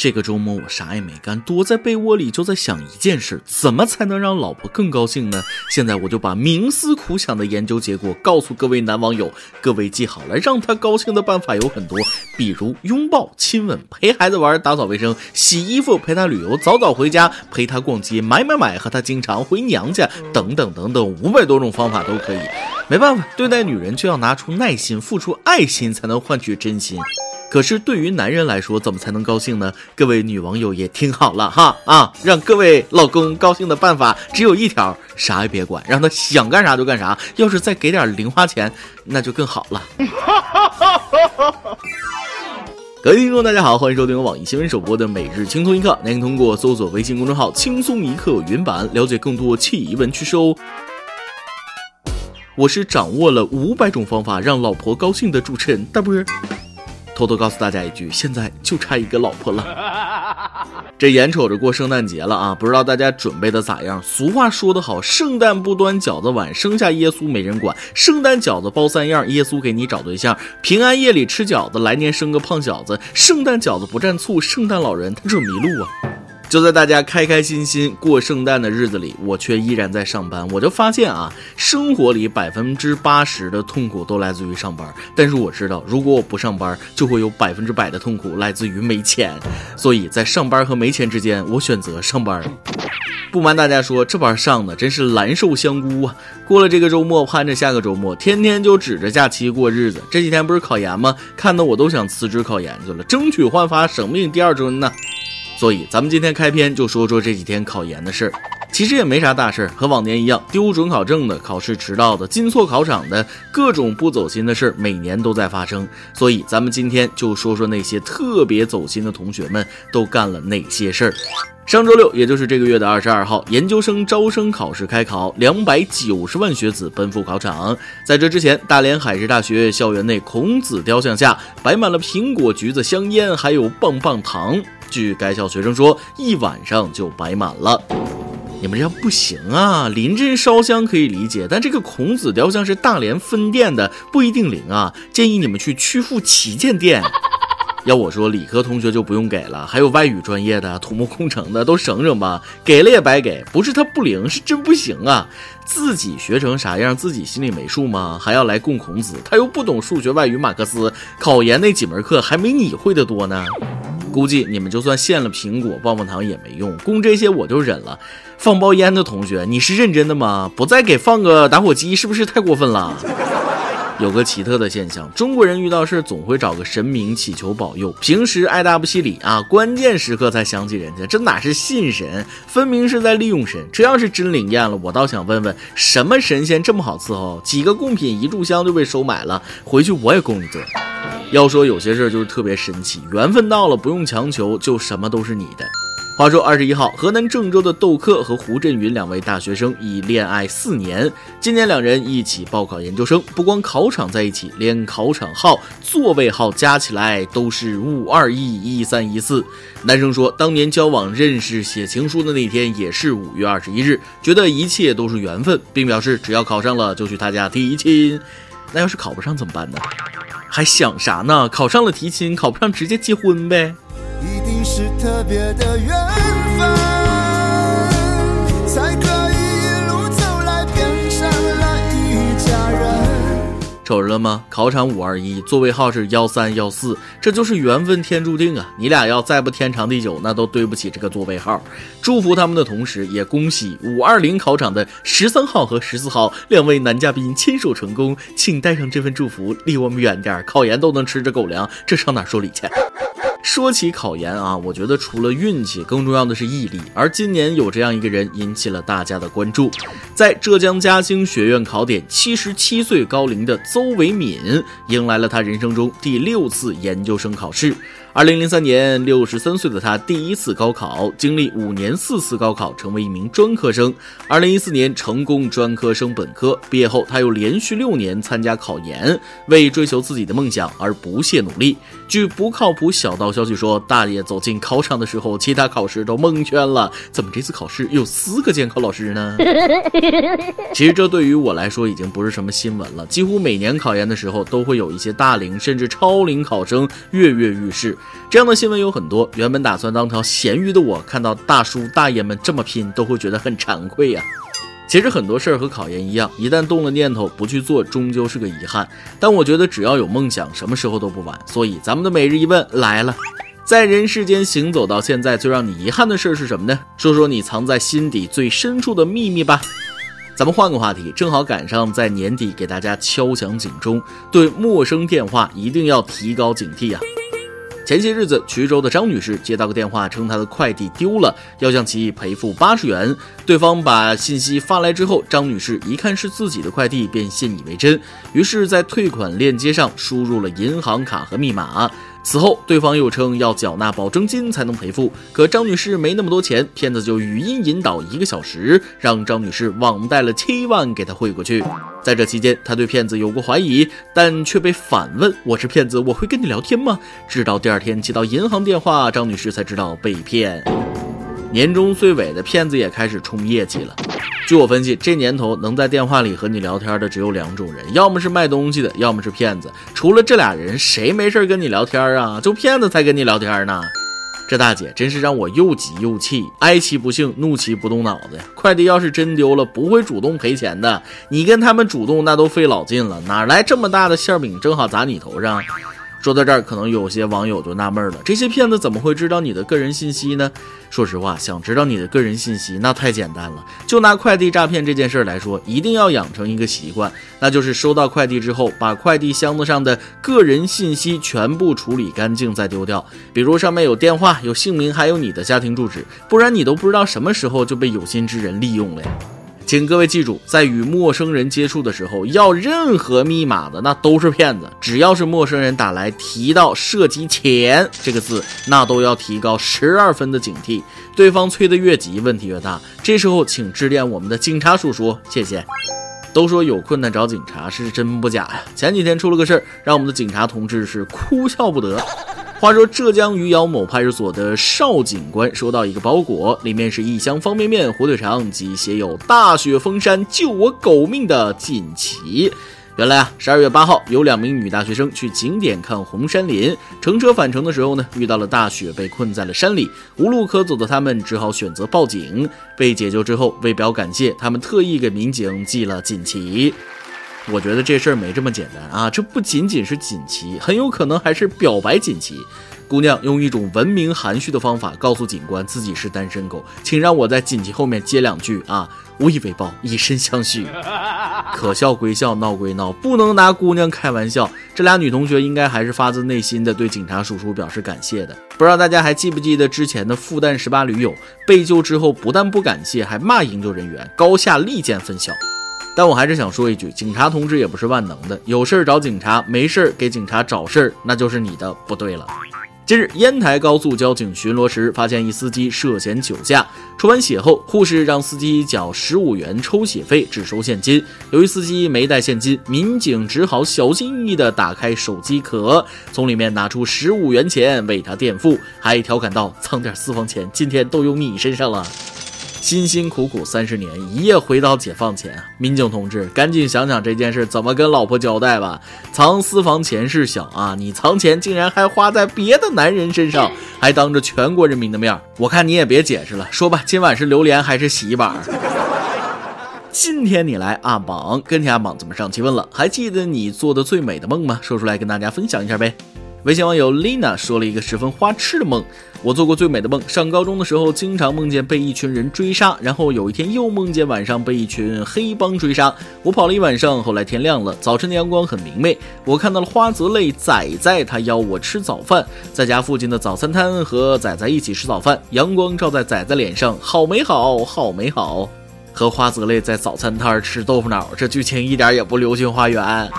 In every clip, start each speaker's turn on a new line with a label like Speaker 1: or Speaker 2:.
Speaker 1: 这个周末我啥也没干，躲在被窝里就在想一件事：怎么才能让老婆更高兴呢？现在我就把冥思苦想的研究结果告诉各位男网友，各位记好了，让她高兴的办法有很多，比如拥抱、亲吻、陪孩子玩、打扫卫生、洗衣服、陪她旅游、早早回家、陪她逛街、买买买、和她经常回娘家等等等等，五百多种方法都可以。没办法，对待女人就要拿出耐心，付出爱心，才能换取真心。可是对于男人来说，怎么才能高兴呢？各位女网友也听好了哈啊！让各位老公高兴的办法只有一条，啥也别管，让他想干啥就干啥。要是再给点零花钱，那就更好了。各位听众，大家好，欢迎收听网易新闻首播的每日轻松一刻。您通过搜索微信公众号“轻松一刻”云版了解更多奇闻趣事哦。我是掌握了五百种方法让老婆高兴的主持人大波。偷偷告诉大家一句，现在就差一个老婆了。这眼瞅着过圣诞节了啊，不知道大家准备的咋样？俗话说得好，圣诞不端饺子碗，生下耶稣没人管。圣诞饺子包三样，耶稣给你找对象。平安夜里吃饺子，来年生个胖小子。圣诞饺子不蘸醋，圣诞老人他准迷路啊。就在大家开开心心过圣诞的日子里，我却依然在上班。我就发现啊，生活里百分之八十的痛苦都来自于上班。但是我知道，如果我不上班，就会有百分之百的痛苦来自于没钱。所以在上班和没钱之间，我选择上班。不瞒大家说，这班上的真是蓝瘦香菇啊！过了这个周末，盼着下个周末，天天就指着假期过日子。这几天不是考研吗？看得我都想辞职考研去了，争取焕发生命第二春呢。所以，咱们今天开篇就说说这几天考研的事儿。其实也没啥大事儿，和往年一样，丢准考证的、考试迟到的、进错考场的，各种不走心的事儿，每年都在发生。所以，咱们今天就说说那些特别走心的同学们都干了哪些事儿。上周六，也就是这个月的二十二号，研究生招生考试开考，两百九十万学子奔赴考场。在这之前，大连海事大学校园内孔子雕像下摆满了苹果、橘子、香烟，还有棒棒糖。据该校学生说，一晚上就摆满了。你们这样不行啊！临阵烧香可以理解，但这个孔子雕像是大连分店的，不一定灵啊。建议你们去曲阜旗舰店。要我说，理科同学就不用给了，还有外语专业的、土木工程的都省省吧，给了也白给。不是他不灵，是真不行啊！自己学成啥样，自己心里没数吗？还要来供孔子，他又不懂数学、外语、马克思，考研那几门课还没你会的多呢。估计你们就算献了苹果、棒棒糖也没用，供这些我就忍了。放包烟的同学，你是认真的吗？不再给放个打火机，是不是太过分了？有个奇特的现象，中国人遇到事总会找个神明祈求保佑，平时爱搭不理理啊，关键时刻才想起人家，这哪是信神，分明是在利用神。这要是真灵验了，我倒想问问，什么神仙这么好伺候？几个贡品一炷香就被收买了，回去我也供一尊。要说有些事儿就是特别神奇，缘分到了不用强求，就什么都是你的。话说二十一号，河南郑州的窦克和胡振云两位大学生已恋爱四年，今年两人一起报考研究生，不光考场在一起，连考场号、座位号加起来都是五二一一三一四。男生说，当年交往、认识、写情书的那天也是五月二十一日，觉得一切都是缘分，并表示只要考上了就去他家提亲。那要是考不上怎么办呢？还想啥呢？考上了提亲，考不上直接结婚呗。定是特别的缘分。瞅着了吗？考场五二一，座位号是幺三幺四，这就是缘分天注定啊！你俩要再不天长地久，那都对不起这个座位号。祝福他们的同时，也恭喜五二零考场的十三号和十四号两位男嘉宾牵手成功，请带上这份祝福，离我们远点，考研都能吃着狗粮，这上哪说理去？说起考研啊，我觉得除了运气，更重要的是毅力。而今年有这样一个人引起了大家的关注，在浙江嘉兴学院考点，七十七岁高龄的邹维敏迎来了他人生中第六次研究生考试。二零零三年，六十三岁的他第一次高考，经历五年四次高考，成为一名专科生。二零一四年成功专科升本科，毕业后他又连续六年参加考研，为追求自己的梦想而不懈努力。据不靠谱小道消消息说，大爷走进考场的时候，其他考试都蒙圈了。怎么这次考试有四个监考老师呢？其实这对于我来说已经不是什么新闻了。几乎每年考研的时候，都会有一些大龄甚至超龄考生跃跃欲试。这样的新闻有很多。原本打算当条咸鱼的我，看到大叔大爷们这么拼，都会觉得很惭愧呀。其实很多事儿和考研一样，一旦动了念头不去做，终究是个遗憾。但我觉得只要有梦想，什么时候都不晚。所以咱们的每日一问来了：在人世间行走到现在，最让你遗憾的事儿是什么呢？说说你藏在心底最深处的秘密吧。咱们换个话题，正好赶上在年底给大家敲响警钟，对陌生电话一定要提高警惕啊！前些日子，衢州的张女士接到个电话，称她的快递丢了，要向其赔付八十元。对方把信息发来之后，张女士一看是自己的快递，便信以为真，于是，在退款链接上输入了银行卡和密码。此后，对方又称要缴纳保证金才能赔付，可张女士没那么多钱，骗子就语音引导一个小时，让张女士网贷了七万给他汇过去。在这期间，她对骗子有过怀疑，但却被反问：“我是骗子，我会跟你聊天吗？”直到第二天接到银行电话，张女士才知道被骗。年终岁尾的骗子也开始冲业绩了。据我分析，这年头能在电话里和你聊天的只有两种人，要么是卖东西的，要么是骗子。除了这俩人，谁没事跟你聊天啊？就骗子才跟你聊天呢。这大姐真是让我又急又气，哀其不幸，怒其不动脑子呀。快递要是真丢了，不会主动赔钱的。你跟他们主动，那都费老劲了，哪来这么大的馅饼，正好砸你头上？说到这儿，可能有些网友就纳闷了：这些骗子怎么会知道你的个人信息呢？说实话，想知道你的个人信息，那太简单了。就拿快递诈骗这件事来说，一定要养成一个习惯，那就是收到快递之后，把快递箱子上的个人信息全部处理干净再丢掉。比如上面有电话、有姓名，还有你的家庭住址，不然你都不知道什么时候就被有心之人利用了呀。请各位记住，在与陌生人接触的时候，要任何密码的那都是骗子。只要是陌生人打来提到涉及钱这个字，那都要提高十二分的警惕。对方催得越急，问题越大。这时候请致电我们的警察叔叔，谢谢。都说有困难找警察，是真不假呀。前几天出了个事儿，让我们的警察同志是哭笑不得。话说浙江余姚某派出所的邵警官收到一个包裹，里面是一箱方便面、火腿肠及写有“大雪封山，救我狗命”的锦旗。原来啊，十二月八号，有两名女大学生去景点看红山林，乘车返程的时候呢，遇到了大雪，被困在了山里，无路可走的他们只好选择报警。被解救之后，为表感谢，他们特意给民警寄了锦旗。我觉得这事儿没这么简单啊！这不仅仅是锦旗，很有可能还是表白锦旗。姑娘用一种文明含蓄的方法告诉警官自己是单身狗，请让我在锦旗后面接两句啊！无以为报，以身相许。可笑归笑，闹归闹，不能拿姑娘开玩笑。这俩女同学应该还是发自内心的对警察叔叔表示感谢的。不知道大家还记不记得之前的复旦十八驴友被救之后，不但不感谢，还骂营救人员，高下立见分晓。但我还是想说一句，警察同志也不是万能的，有事儿找警察，没事儿给警察找事儿，那就是你的不对了。近日，烟台高速交警巡逻时发现一司机涉嫌酒驾，抽完血后，护士让司机缴十五元抽血费，只收现金。由于司机没带现金，民警只好小心翼翼地打开手机壳，从里面拿出十五元钱为他垫付，还调侃道：“藏点私房钱，今天都用你身上了。”辛辛苦苦三十年，一夜回到解放前啊！民警同志，赶紧想想这件事怎么跟老婆交代吧。藏私房钱是小啊，你藏钱竟然还花在别的男人身上，还当着全国人民的面，我看你也别解释了，说吧，今晚是榴莲还是洗衣板？今天你来阿榜，跟帖阿榜怎么上期问了，还记得你做的最美的梦吗？说出来跟大家分享一下呗。微信网友 Lina 说了一个十分花痴的梦。我做过最美的梦，上高中的时候经常梦见被一群人追杀，然后有一天又梦见晚上被一群黑帮追杀。我跑了一晚上，后来天亮了，早晨的阳光很明媚，我看到了花泽类仔仔，他邀我吃早饭，在家附近的早餐摊和仔仔一起吃早饭，阳光照在仔仔脸上，好美好，好美好。和花泽类在早餐摊吃豆腐脑，这剧情一点也不流星花园。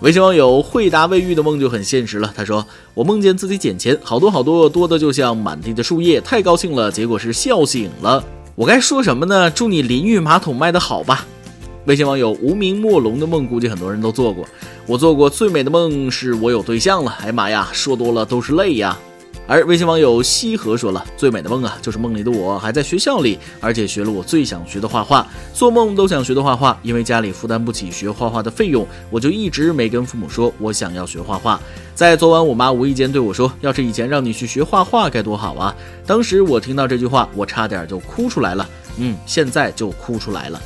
Speaker 1: 微信网友惠达卫浴的梦就很现实了。他说：“我梦见自己捡钱，好多好多，多的就像满地的树叶，太高兴了。结果是笑醒了。我该说什么呢？祝你淋浴马桶卖得好吧。”微信网友无名墨龙的梦，估计很多人都做过。我做过最美的梦是我有对象了。哎妈呀，说多了都是泪呀。而微信网友西河说了：“最美的梦啊，就是梦里的我还在学校里，而且学了我最想学的画画。做梦都想学的画画，因为家里负担不起学画画的费用，我就一直没跟父母说我想要学画画。在昨晚，我妈无意间对我说：‘要是以前让你去学画画该多好啊！’当时我听到这句话，我差点就哭出来了。嗯，现在就哭出来了。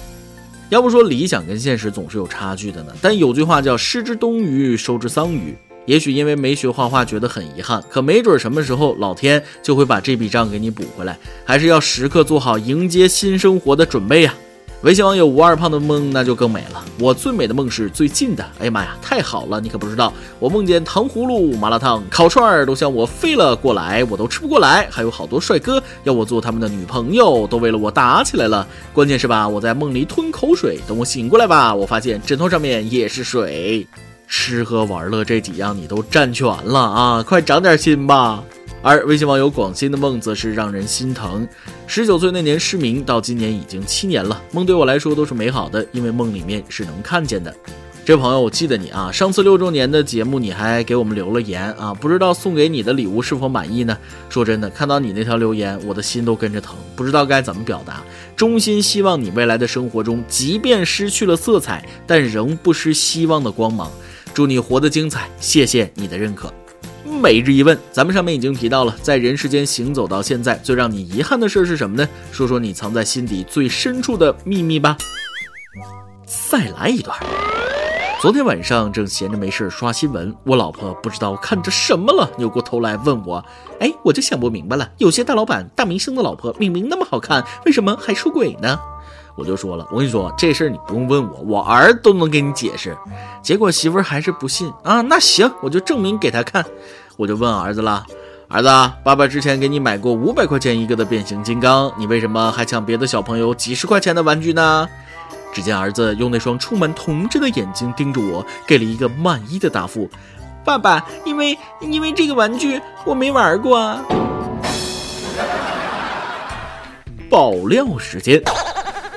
Speaker 1: 要不说理想跟现实总是有差距的呢？但有句话叫‘失之东隅，收之桑榆’。”也许因为没学画画觉得很遗憾，可没准什么时候老天就会把这笔账给你补回来，还是要时刻做好迎接新生活的准备呀。微信网友吴二胖的梦那就更美了，我最美的梦是最近的。哎呀妈呀，太好了！你可不知道，我梦见糖葫芦、麻辣烫、烤串儿都向我飞了过来，我都吃不过来。还有好多帅哥要我做他们的女朋友，都为了我打起来了。关键是吧，我在梦里吞口水，等我醒过来吧，我发现枕头上面也是水。吃喝玩乐这几样你都占全了啊！快长点心吧。而微信网友广心的梦则是让人心疼。十九岁那年失明，到今年已经七年了。梦对我来说都是美好的，因为梦里面是能看见的。这朋友，我记得你啊，上次六周年的节目你还给我们留了言啊，不知道送给你的礼物是否满意呢？说真的，看到你那条留言，我的心都跟着疼，不知道该怎么表达。衷心希望你未来的生活中，即便失去了色彩，但仍不失希望的光芒。祝你活得精彩，谢谢你的认可。每日一问，咱们上面已经提到了，在人世间行走到现在，最让你遗憾的事是什么呢？说说你藏在心底最深处的秘密吧。再来一段。昨天晚上正闲着没事刷新闻，我老婆不知道看着什么了，扭过头来问我：“哎，我就想不明白了，有些大老板、大明星的老婆明明那么好看，为什么还出轨呢？”我就说了，我跟你说这事儿你不用问我，我儿都能给你解释。结果媳妇儿还是不信啊，那行我就证明给他看。我就问儿子了，儿子，爸爸之前给你买过五百块钱一个的变形金刚，你为什么还抢别的小朋友几十块钱的玩具呢？只见儿子用那双充满童真的眼睛盯着我，给了一个满意的答复：爸爸，因为因为这个玩具我没玩过啊。爆料时间。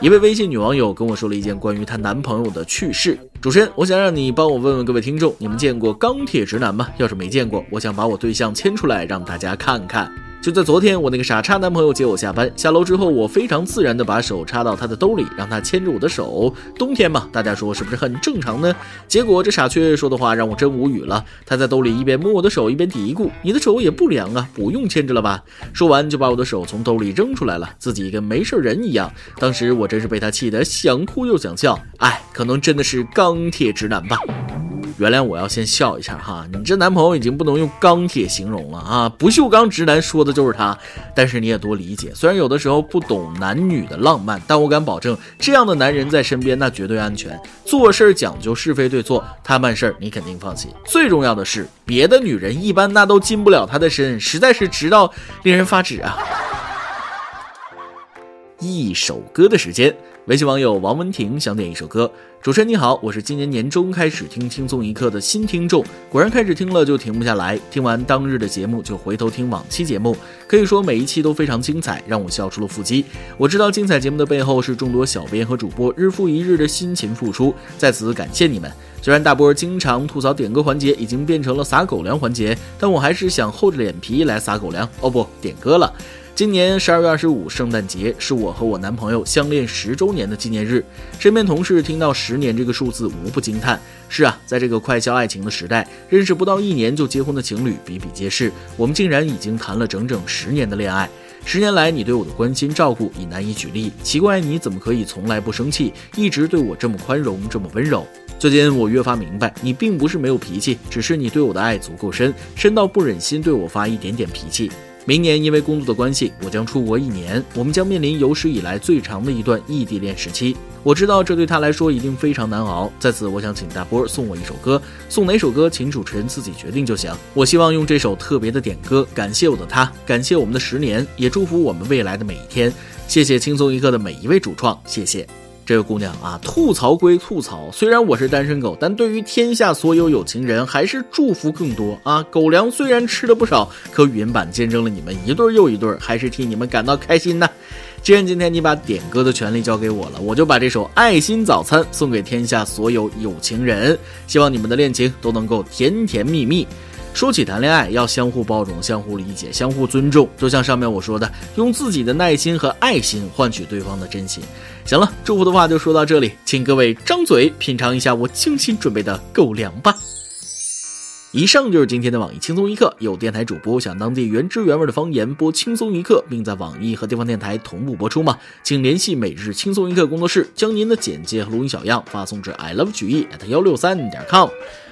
Speaker 1: 一位微信女网友跟我说了一件关于她男朋友的趣事。主持人，我想让你帮我问问各位听众，你们见过钢铁直男吗？要是没见过，我想把我对象牵出来让大家看看。就在昨天，我那个傻叉男朋友接我下班，下楼之后，我非常自然的把手插到他的兜里，让他牵着我的手。冬天嘛，大家说是不是很正常呢？结果这傻缺说的话让我真无语了。他在兜里一边摸我的手，一边嘀咕：“你的手也不凉啊，不用牵着了吧？”说完就把我的手从兜里扔出来了，自己跟没事人一样。当时我真是被他气得想哭又想笑。哎，可能真的是钢铁直男吧。原谅我要先笑一下哈，你这男朋友已经不能用钢铁形容了啊！不锈钢直男说的就是他，但是你也多理解。虽然有的时候不懂男女的浪漫，但我敢保证，这样的男人在身边那绝对安全。做事讲究是非对错，他办事儿你肯定放心。最重要的是，别的女人一般那都近不了他的身，实在是直到令人发指啊！一首歌的时间。微信网友王文婷想点一首歌。主持人你好，我是今年年中开始听轻松一刻的新听众，果然开始听了就停不下来。听完当日的节目就回头听往期节目，可以说每一期都非常精彩，让我笑出了腹肌。我知道精彩节目的背后是众多小编和主播日复一日的辛勤付出，在此感谢你们。虽然大波经常吐槽点歌环节已经变成了撒狗粮环节，但我还是想厚着脸皮来撒狗粮。哦不，点歌了。今年十二月二十五，圣诞节是我和我男朋友相恋十周年的纪念日。身边同事听到十年这个数字，无不惊叹。是啊，在这个快消爱情的时代，认识不到一年就结婚的情侣比比皆是。我们竟然已经谈了整整十年的恋爱。十年来，你对我的关心照顾已难以举例。奇怪，你怎么可以从来不生气，一直对我这么宽容，这么温柔？最近我越发明白，你并不是没有脾气，只是你对我的爱足够深，深到不忍心对我发一点点脾气。明年因为工作的关系，我将出国一年，我们将面临有史以来最长的一段异地恋时期。我知道这对他来说一定非常难熬。在此，我想请大波送我一首歌，送哪首歌，请主持人自己决定就行。我希望用这首特别的点歌，感谢我的他，感谢我们的十年，也祝福我们未来的每一天。谢谢轻松一刻的每一位主创，谢谢。这个姑娘啊，吐槽归吐槽，虽然我是单身狗，但对于天下所有有情人，还是祝福更多啊！狗粮虽然吃了不少，可语音版见证了你们一对又一对，还是替你们感到开心呢。既然今天你把点歌的权利交给我了，我就把这首《爱心早餐》送给天下所有有情人，希望你们的恋情都能够甜甜蜜蜜。
Speaker 2: 说起谈恋爱，要相互包容、相互理解、相互尊重，就像上面我说的，用自己的耐心和爱心换取对方的真心。行了，祝福的话就说到这里，请各位张嘴品尝一下我精心准备的狗粮吧。以上就是今天的网易轻松一刻。有电台主播想当地原汁原味的方言播轻松一刻，并在网易和地方电台同步播出吗？请联系每日轻松一刻工作室，将您的简介和录音小样发送至 i love 曲艺 at 幺六三点 com。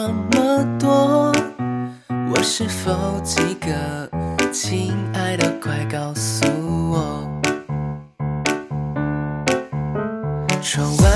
Speaker 2: 那么多，我是否及格？亲爱的，快告诉我。窗外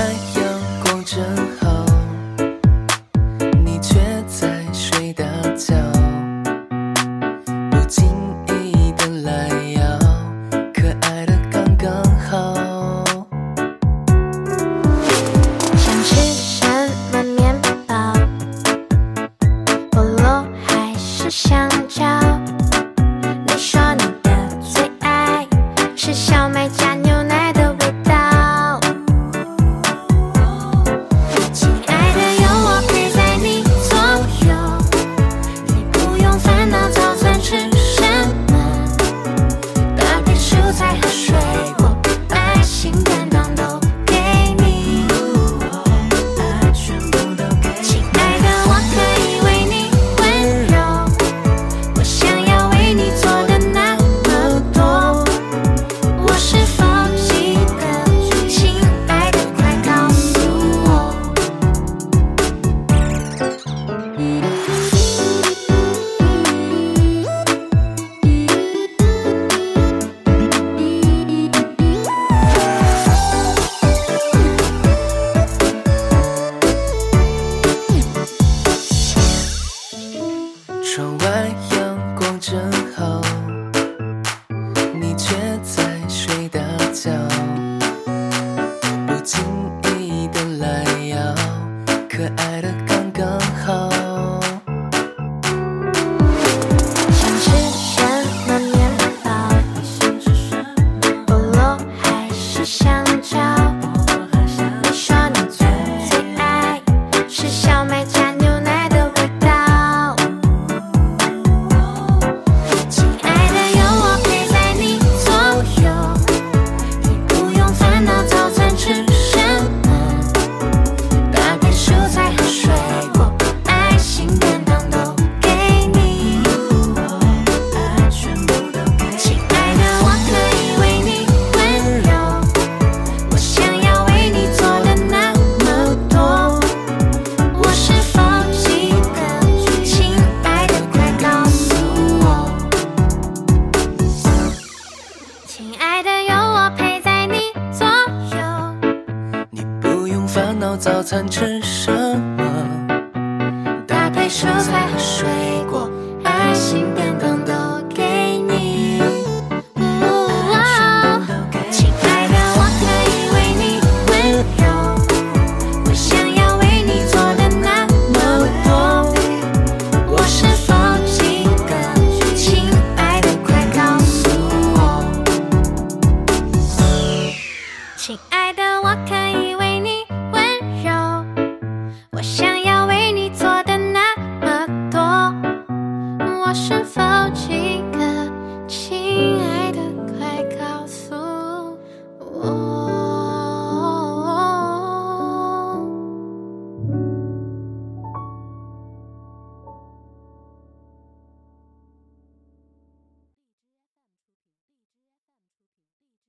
Speaker 2: 是小麦加牛